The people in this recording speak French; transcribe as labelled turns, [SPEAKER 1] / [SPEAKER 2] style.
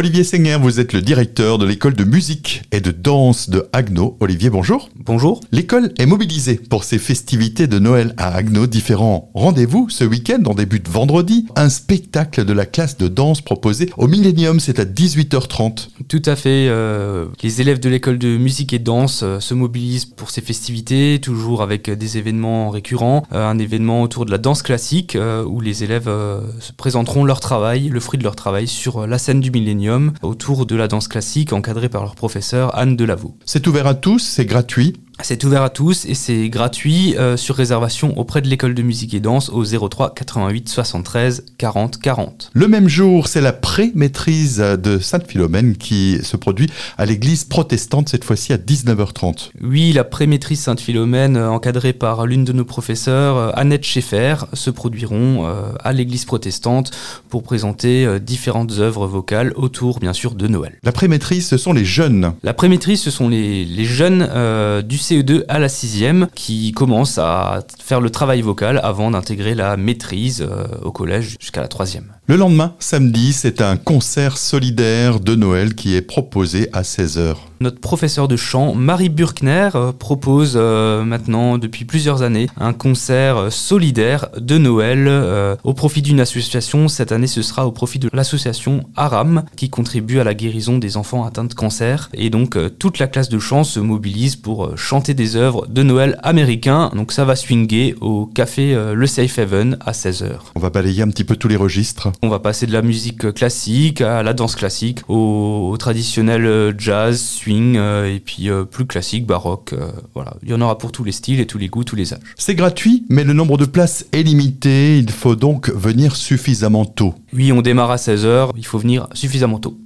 [SPEAKER 1] Olivier Senger, vous êtes le directeur de l'école de musique et de danse de Agno. Olivier, bonjour.
[SPEAKER 2] Bonjour.
[SPEAKER 1] L'école est mobilisée pour ses festivités de Noël à Agno. Différents rendez-vous ce week-end, on débute vendredi. Un spectacle de la classe de danse proposé au Millennium, c'est à 18h30.
[SPEAKER 2] Tout à fait. euh, les élèves de l'école de musique et de danse euh, se mobilisent pour ces festivités, toujours avec euh, des événements récurrents. Euh, un événement autour de la danse classique où les élèves se présenteront leur travail, le fruit de leur travail sur la scène du Millennium autour de la danse classique encadrée par leur professeur Anne Delavaux.
[SPEAKER 1] C'est ouvert à tous, c'est gratuit.
[SPEAKER 2] C'est ouvert à tous et c'est gratuit euh, sur réservation auprès de l'école de musique et danse au 03 88 73 40 40.
[SPEAKER 1] Le même jour, c'est la pré-maîtrise de Sainte-Philomène qui se produit à l'église protestante, cette fois-ci à 19h30.
[SPEAKER 2] Oui, la pré-maîtrise Sainte-Philomène, euh, encadrée par l'une de nos professeurs, euh, Annette Schaeffer, se produiront euh, à l'église protestante pour présenter euh, différentes œuvres vocales autour, bien sûr, de Noël.
[SPEAKER 1] La pré-maîtrise, ce sont les jeunes.
[SPEAKER 2] La pré-maîtrise, ce sont les, les jeunes du CE2 à la 6e qui commencent à faire le travail vocal avant d'intégrer la maîtrise euh, au collège jusqu'à la 3e.
[SPEAKER 1] Le lendemain, samedi, c'est un concert solidaire de Noël qui est proposé à 16h.
[SPEAKER 2] Notre professeur de chant, Marie Burkner, euh, propose euh, maintenant depuis plusieurs années un concert euh, solidaire de Noël euh, au profit d'une association. Cette année, ce sera au profit de l'association Aram qui contribue à la guérison des enfants atteints de cancer. Et donc, euh, toute la classe de chant se mobilise pour chanter des œuvres de Noël américains. Donc, ça va swinguer au café Le Safe Haven à 16h.
[SPEAKER 1] On va balayer un petit peu tous les registres.
[SPEAKER 2] On va passer de la musique classique à la danse classique, au, au traditionnel jazz, swing, euh, et puis euh, plus classique, baroque. euh, voilà, il y en aura pour tous les styles et tous les goûts, tous les âges.
[SPEAKER 1] C'est gratuit, mais le nombre de places est limité. Il faut donc venir suffisamment tôt.
[SPEAKER 2] Oui, on démarre à 16h, il faut venir suffisamment tôt.